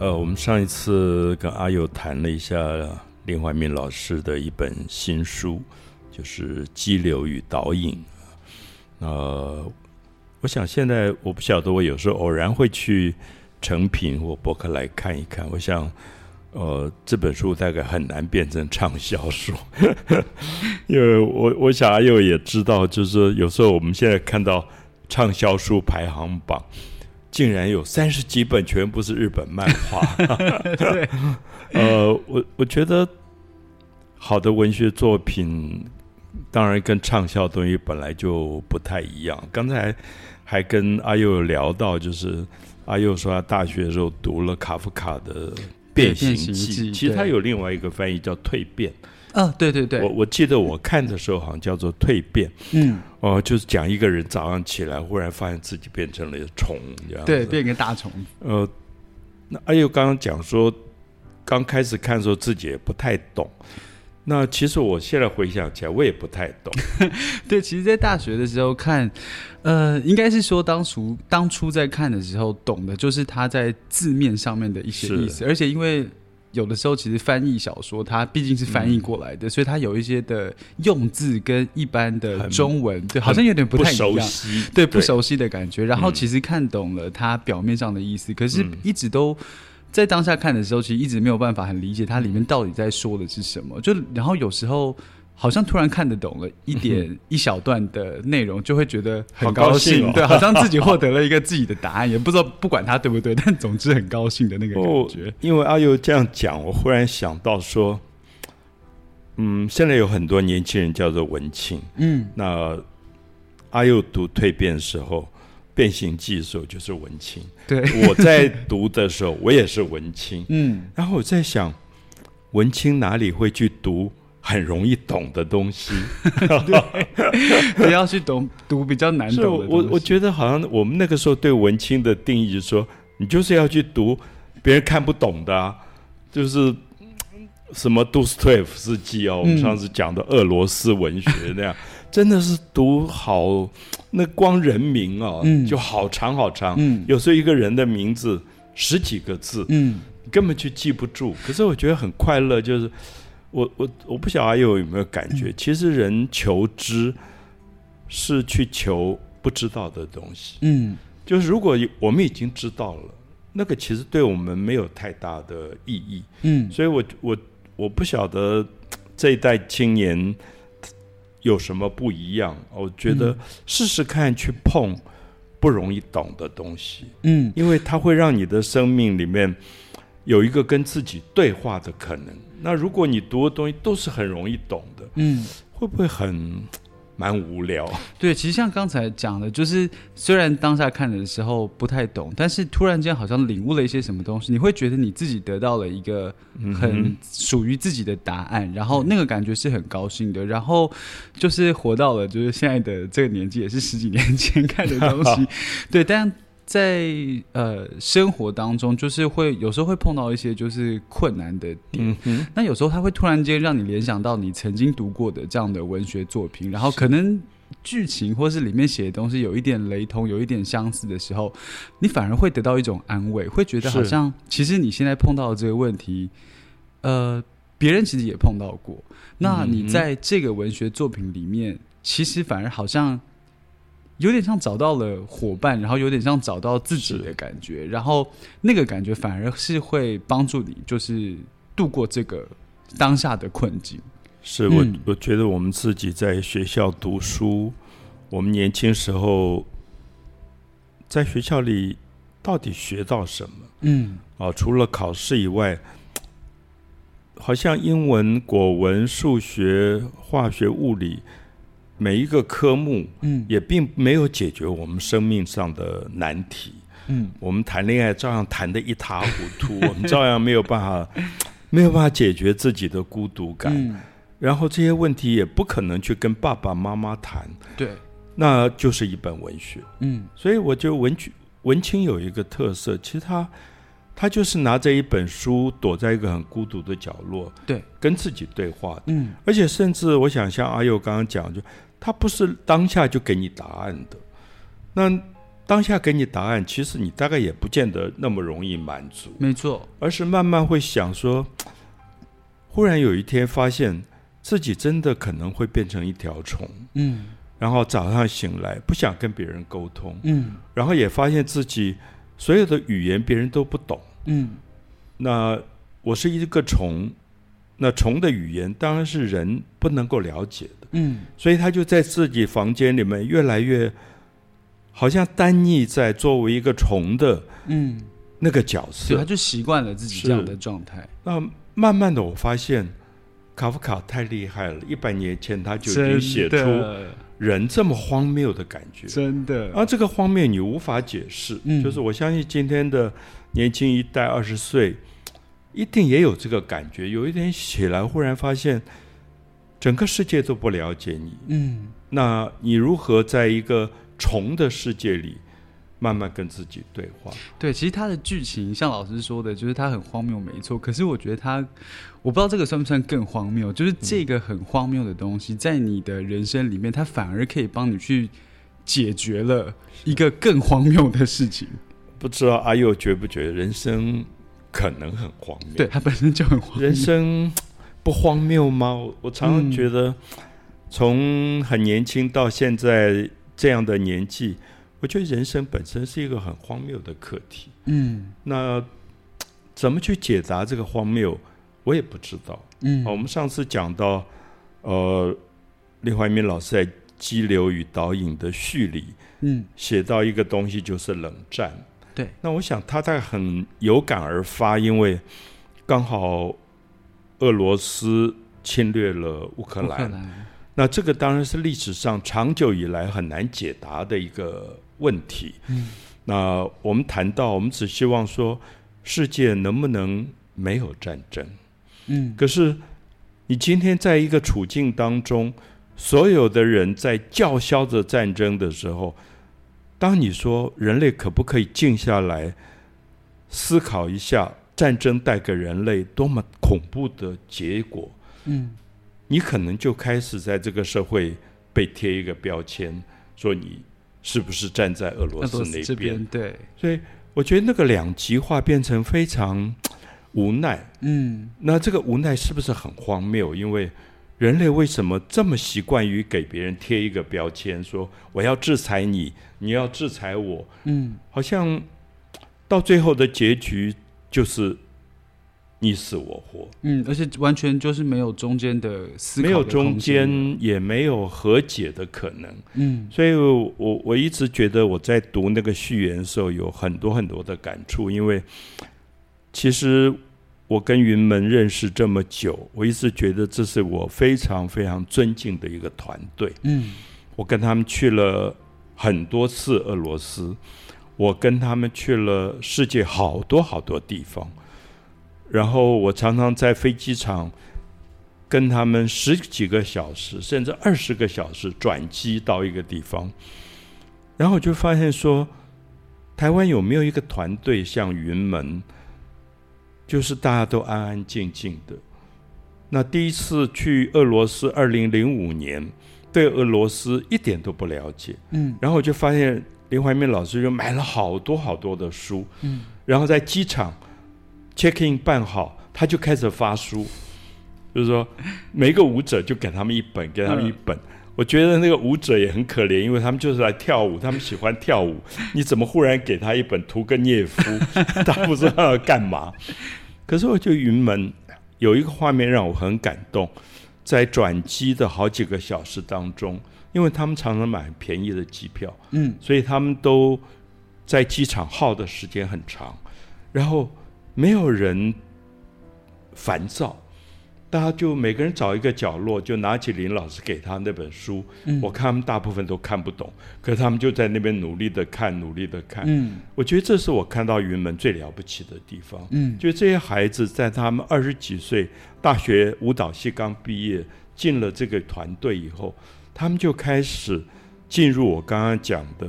呃，我们上一次跟阿佑谈了一下林怀民老师的一本新书，就是《激流与导引》。呃，我想现在我不晓得，我有时候偶然会去成品或博客来看一看。我想，呃，这本书大概很难变成畅销书，因为我我想阿佑也知道，就是有时候我们现在看到畅销书排行榜。竟然有三十几本全部是日本漫画，对，呃，我我觉得好的文学作品，当然跟畅销东西本来就不太一样。刚才还跟阿佑聊到，就是阿佑说他大学的时候读了卡夫卡的《变形记》，其实他有另外一个翻译叫《蜕变》。啊，对对对，我我记得我看的时候好像叫做蜕变，嗯，哦，就是讲一个人早上起来忽然发现自己变成了虫，这样对，变一个大虫。呃，那阿佑刚刚讲说，刚开始看的时候自己也不太懂，那其实我现在回想起来，我也不太懂。对，其实，在大学的时候看，呃，应该是说当初当初在看的时候，懂的就是他在字面上面的一些意思，而且因为。有的时候，其实翻译小说，它毕竟是翻译过来的，所以它有一些的用字跟一般的中文，对，好像有点不太一样，对，不熟悉的感觉。然后其实看懂了它表面上的意思，可是一直都在当下看的时候，其实一直没有办法很理解它里面到底在说的是什么。就然后有时候。好像突然看得懂了一点 一小段的内容，就会觉得很高兴，对，好像自己获得了一个自己的答案，也不知道不管他对不对，但总之很高兴的那个感觉。因为阿佑这样讲，我忽然想到说，嗯，现在有很多年轻人叫做文青，嗯，那阿佑读《蜕变》的时候，《变形记》的时候就是文青，对，我在读的时候，我也是文青，嗯，然后我在想，文青哪里会去读？很容易懂的东西，不要去懂读比较难懂的我我觉得好像我们那个时候对文青的定义，就是说你就是要去读别人看不懂的，就是什么杜斯托夫斯基哦，我们上次讲的俄罗斯文学那样，真的是读好那光人名哦，就好长好长，有时候一个人的名字十几个字，嗯，根本就记不住。可是我觉得很快乐，就是。我我我不晓得阿佑有没有感觉，其实人求知是去求不知道的东西。嗯，就是如果我们已经知道了，那个其实对我们没有太大的意义。嗯，所以我我我不晓得这一代青年有什么不一样。我觉得试试看去碰不容易懂的东西。嗯，因为它会让你的生命里面有一个跟自己对话的可能。那如果你读的东西都是很容易懂的，嗯，会不会很蛮无聊？对，其实像刚才讲的，就是虽然当下看的时候不太懂，但是突然间好像领悟了一些什么东西，你会觉得你自己得到了一个很属于自己的答案，然后那个感觉是很高兴的。然后就是活到了就是现在的这个年纪，也是十几年前看的东西，对，但。在呃生活当中，就是会有时候会碰到一些就是困难的点，那有时候他会突然间让你联想到你曾经读过的这样的文学作品，然后可能剧情或是里面写的东西有一点雷同，有一点相似的时候，你反而会得到一种安慰，会觉得好像其实你现在碰到的这个问题，呃，别人其实也碰到过，那你在这个文学作品里面，其实反而好像。有点像找到了伙伴，然后有点像找到自己的感觉，然后那个感觉反而是会帮助你，就是度过这个当下的困境。是我我觉得我们自己在学校读书，我们年轻时候在学校里到底学到什么？嗯，啊，除了考试以外，好像英文、国文、数学、化学、物理。每一个科目，嗯，也并没有解决我们生命上的难题，嗯，我们谈恋爱照样谈得一塌糊涂，我们照样没有办法，没有办法解决自己的孤独感，然后这些问题也不可能去跟爸爸妈妈谈，对，那就是一本文学，嗯，所以我觉得文曲文青有一个特色，其实他他就是拿着一本书，躲在一个很孤独的角落，对，跟自己对话，嗯，而且甚至我想像阿佑刚刚讲就。他不是当下就给你答案的，那当下给你答案，其实你大概也不见得那么容易满足，没错，而是慢慢会想说，忽然有一天发现自己真的可能会变成一条虫，嗯。然后早上醒来不想跟别人沟通，嗯。然后也发现自己所有的语言别人都不懂。嗯。那我是一个虫，那虫的语言当然是人不能够了解的，嗯所以他就在自己房间里面越来越好像单溺在作为一个虫的嗯，那个角对，他。就习惯了自己这样的状态，那慢慢的我发现。卡夫卡太厉害了，一百年前他就已经写出人这么荒谬的感觉。真的，而这个荒谬你无法解释，嗯就是我相信今天的年轻一代二十岁，一定也有这个感觉。有一天起来，忽然发现整个世界都不了解你，嗯那你如何在一个虫的世界里慢慢跟自己对话？对，其实它的剧情像老师说的，就是它很荒谬，没错。可是我觉得它，我不知道这个算不算更荒谬，就是这个很荒谬的东西，在你的人生里面，它反而可以帮你去解决了一个更荒谬的事情。不知道阿佑觉不觉得人生可能很荒谬？对，他本身就很荒谬。人生不荒谬吗？我我常常嗯觉得，从很年轻到现在这样的年纪，我觉得人生本身是一个很荒谬的课题。嗯那怎么去解答这个荒谬，我也不知道。嗯好，我们上次讲到，呃，李怀民老师在《激流与导引》的序里嗯，写到一个东西，就是冷战。对，那我想他大概很有感而发，因为刚好俄罗斯侵略了乌克乌克，兰，那这个当然是历史上长久以来很难解答的一个问题。嗯。那我们谈到，我们只希望说，世界能不能没有战争？嗯。可是你今天在一个处境当中，所有的人在叫嚣着战争的时候，当你说人类可不可以静下来思考一下，战争带给人类多么恐怖的结果，嗯你可能就开始在这个社会被贴一个标签，说你是不是站在俄罗斯那边？边对，所以我觉得那个两极化变成非常无奈。嗯那这个无奈是不是很荒谬？因为人类为什么这么习惯于给别人贴一个标签，说我要制裁你，你要制裁我，嗯。好像到最后的结局就是你死我活，嗯，而且完全就是没有中间的思考没有中间，也没有和解的可能。嗯。所以我我一直觉得我在读那个序言的时候有很多很多的感触，因为其实我跟云门认识这么久，我一直觉得这是我非常非常尊敬的一个团队。嗯。我跟他们去了很多次俄罗斯，我跟他们去了世界好多好多地方，然后我常常在飞机场跟他们十几个小时，甚至二十个小时转机到一个地方，然后我就发现说，台湾有没有一个团队像云门，就是大家都安安静静的。那第一次去俄罗斯，二零零五年。对俄罗斯一点都不了解，嗯然后我就发现林怀民老师就买了好多好多的书，嗯然后在机场 check in 办好，他就开始发书，就是说每个舞者就给他们一本，给他们一本。我觉得那个舞者也很可怜，因为他们就是来跳舞，他们喜欢跳舞。你怎么忽然给他一本屠格涅夫？他不知道要干嘛。可是我就云门有一个画面让我很感动。在转机的好几个小时当中，因为他们常常买很便宜的机票，嗯所以他们都在机场耗的时间很长，然后没有人烦躁，大家就每个人找一个角落，就拿起林老师给他那本书。嗯我看他们大部分都看不懂，可是他们就在那边努力的看，努力的看。嗯我觉得这是我看到云门最了不起的地方。嗯就这些孩子在他们二十几岁，大学舞蹈系刚毕业，进了这个团队以后，他们就开始进入我刚刚讲的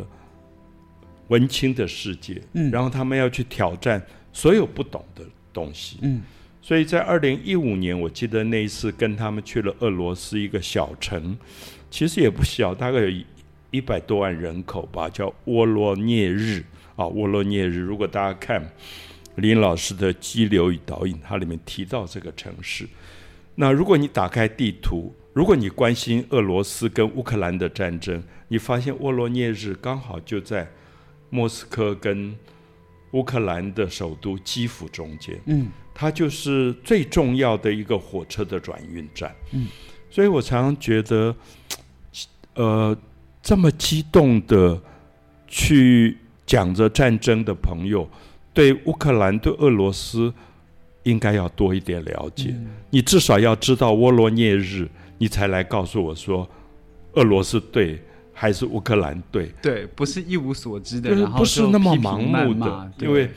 文青的世界，嗯然后他们要去挑战所有不懂的东西。嗯所以在二零一五年，我记得那一次跟他们去了俄罗斯一个小城，其实也不小，大概有一百多万人口吧，叫沃罗涅日啊，沃罗涅日。如果大家看林老师的《激流与导引》，它里面提到这个城市。那如果你打开地图，如果你关心俄罗斯跟乌克兰的战争，你发现沃罗涅日刚好就在莫斯科跟乌克兰的首都基辅中间。嗯，它就是最重要的一个火车的转运站。嗯，所以我常常觉得，呃，这么激动的去讲着战争的朋友，对乌克兰、对俄罗斯应该要多一点了解。你至少要知道沃罗涅日，你才来告诉我说，俄罗斯对还是乌克兰对。对，不是一无所知的，就是不是那么盲目的，因为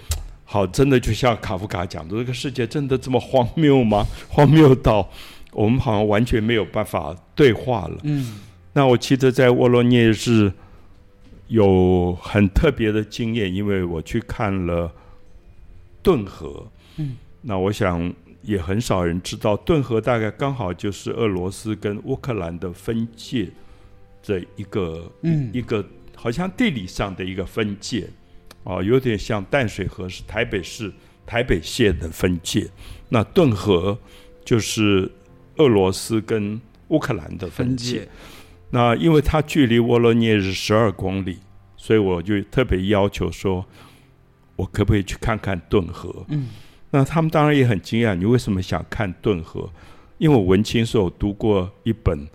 好，真的就像卡夫卡讲的，这个世界真的这么荒谬吗？荒谬到我们好像完全没有办法对话了。嗯那我记得在沃罗涅日有很特别的经验，因为我去看了顿河。嗯，那我想也很少人知道，顿河大概刚好就是俄罗斯跟乌克兰的分界这一个嗯一个好像地理上的一个分界，哦，有点像淡水河是台北市台北县的分界，那顿河就是俄罗斯跟乌克兰的分。界，那因为它距离沃罗涅日十二公里，所以我就特别要求说，我可不可以去看看顿河？嗯那他们当然也很惊讶，你为什么想看顿河？因为我文青时候读过一本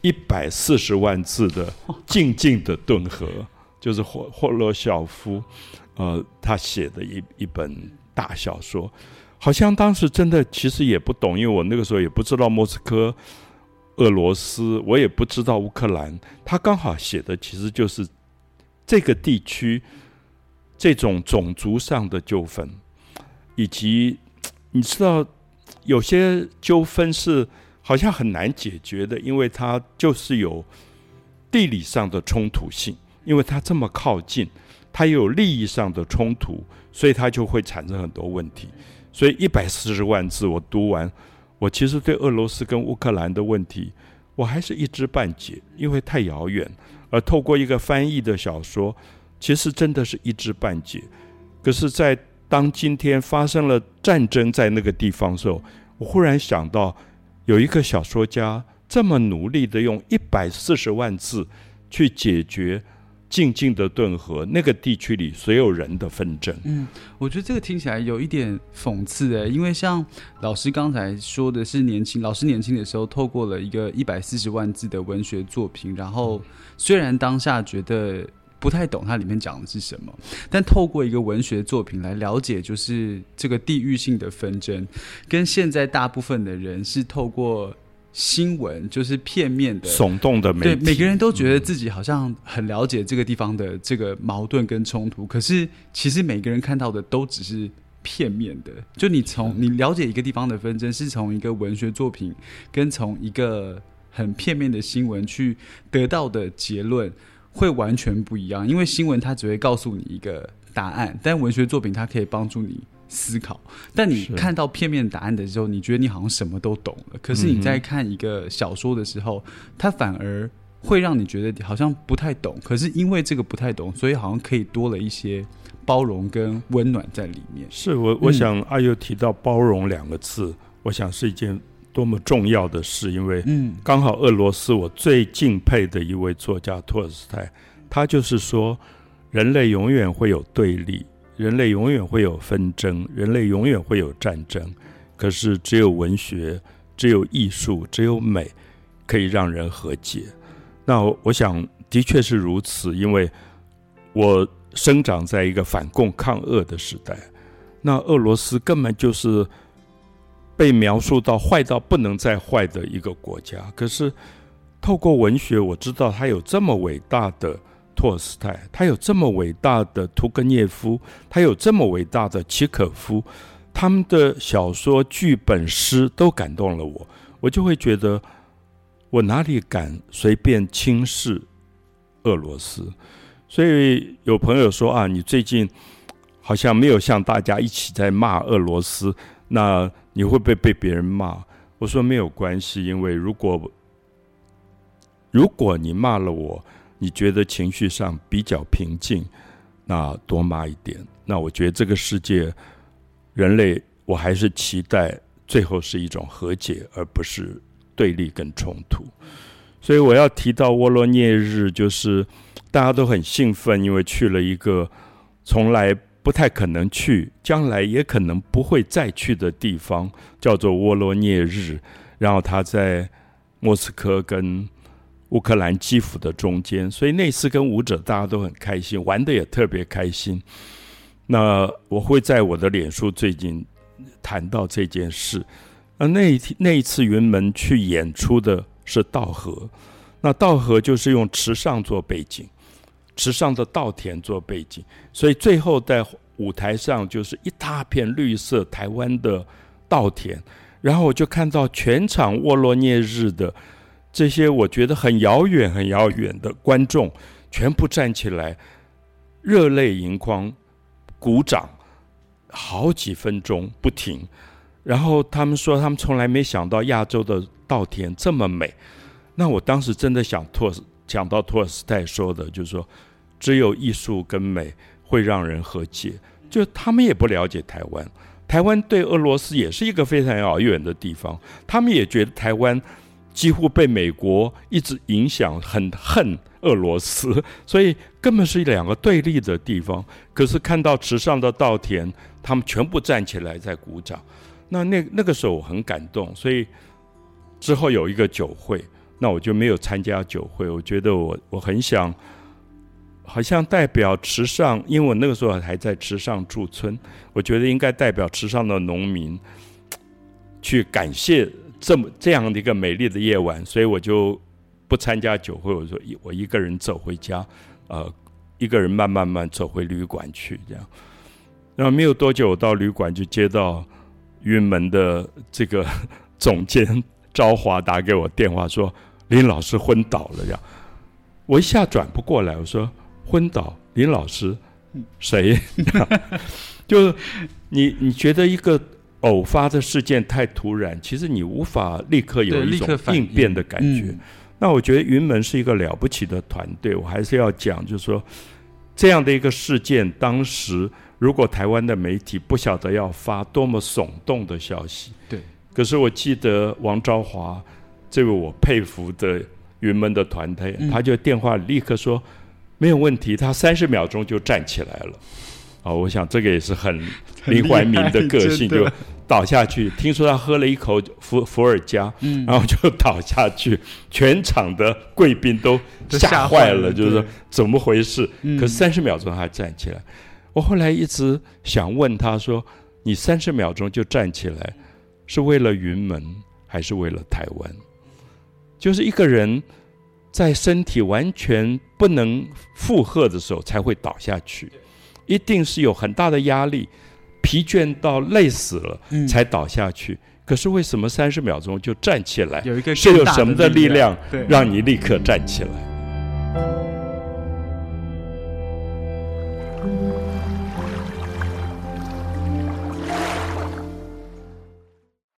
一百四十万字的《静静的顿河》，就是霍霍洛晓夫，呃，他写的一一本大小说。好像当时真的其实也不懂，因为我那个时候也不知道莫斯科、俄罗斯，我也不知道乌克兰。他刚好写的其实就是这个地区这种种族上的纠纷，以及 你知道有些纠纷是好像很难解决的，因为它就是有地理上的冲突性，因为它这么靠近，它有利益上的冲突，所以它就会产生很多问题。所以一百四十万字我读完，我其实对俄罗斯跟乌克兰的问题，我还是一知半解，因为太遥远。而透过一个翻译的小说，其实真的是一知半解。可是，在当今天发生了战争在那个地方的时候，我忽然想到，有一个小说家这么努力的用一百四十万字去解决静静的顿河那个地区里所有人的纷争。嗯，我觉得这个听起来有一点讽刺诶，因为像老师刚才说的是年轻，老师年轻的时候透过了一个一百四十万字的文学作品，然后虽然当下觉得不太懂它里面讲的是什么，但透过一个文学作品来了解，就是这个地域性的纷争，跟现在大部分的人是透过新闻，就是片面的耸动的媒对，体，每个人都觉得自己好像很了解这个地方的这个矛盾跟冲突，可是其实每个人看到的都只是片面的。就你从你了解一个地方的纷争，是从一个文学作品跟从一个很片面的新闻去得到的结论会完全不一样。因为新闻它只会告诉你一个答案，但文学作品它可以帮助你。思考，但你看到片面答案的时候，你觉得你好像什么都懂了。可是你在看一个小说的时候，它反而会让你觉得好像不太懂。可是因为这个不太懂，所以好像可以多了一些包容跟温暖在里面。是我我想阿佑提到包容两个字，我想是一件多么重要的事，因为嗯刚好俄罗斯我最敬佩的一位作家托尔斯泰，他就是说，人类永远会有对立，人类永远会有纷争，人类永远会有战争。可是只有文学，只有艺术，只有美，可以让人和解。那我我想的确是如此，因为我生长在一个反共抗俄的时代，那俄罗斯根本就是被描述到坏到不能再坏的一个国家。可是透过文学，我知道他有这么伟大的托尔斯泰，他有这么伟大的屠格涅夫，他有这么伟大的契可夫，他们的小说、剧本、诗都感动了我，我就会觉得，我哪里敢随便轻视俄罗斯？所以有朋友说啊，你最近好像没有像大家一起在骂俄罗斯，那你会不会被别人骂？我说没有关系，因为如果如果你骂了我，你觉得情绪上比较平静，那多骂一点。那我觉得这个世界，人类我还是期待最后是一种和解，而不是对立跟冲突。所以我要提到沃罗涅日，就是大家都很兴奋，因为去了一个从来不太可能去，将来也可能不会再去的地方，叫做沃罗涅日。然后他在莫斯科跟乌克兰基辅的中间，所以那次跟舞者大家都很开心，玩的也特别开心。那我会在我的脸书最近谈到这件事。那那一天那一次云门去演出的是稻荷，那稻荷就是用池上做背景，池上的稻田做背景，所以最后在舞台上就是一大片绿色台湾的稻田。然后我就看到全场沃罗涅日的这些我觉得很遥远、很遥远的观众，全部站起来，热泪盈眶，鼓掌好几分钟不停。然后他们说，他们从来没想到亚洲的稻田这么美。那我当时真的想托讲到托尔斯泰说的，就是说，只有艺术跟美会让人和解。就他们也不了解台湾。台湾对俄罗斯也是一个非常遥远的地方，他们也觉得台湾几乎被美国一直影响，很恨俄罗斯，所以根本是两个对立的地方。可是看到池上的稻田，他们全部站起来在鼓掌，那那那个时候我很感动，所以之后有一个酒会，那我就没有参加酒会，我觉得我我很想。好像代表池上，因为我那个时候还在池上驻村，我觉得应该代表池上的农民去感谢这么这样的一个美丽的夜晚，所以我就不参加酒会，我说我一个人走回家，呃，一个人慢慢慢走回旅馆去，这样。然后没有多久，我到旅馆就接到云门的这个总监昭华打给我电话，说林老师昏倒了，这样。我一下转不过来，我说。昏倒，林老师，谁？就是你，你觉得一个偶发的事件太突然，其实你无法立刻有一种应变的感觉。那我觉得云门是一个了不起的团队，我还是要讲，就是说这样的一个事件，当时如果台湾的媒体不晓得要发多么耸动的消息，对。可是我记得王昭华这位我佩服的云门的团队，他就电话立刻说。没有问题，他三十秒钟就站起来了。啊，我想这个也是很 林怀民的个性，就倒下去。听说他喝了一口伏伏尔加，然后就倒下去，全场的贵宾都吓坏了，就是说怎么回事？可是三十秒钟他站起来。我后来一直想问他说：“你三十秒钟就站起来，是为了云门还是为了台湾？”就是一个人。在身体完全不能负荷的时候才会倒下去，一定是有很大的压力，疲倦到累死了才倒下去。可是为什么三十秒钟就站起来？有一个是有什么的力量让你立刻站起来？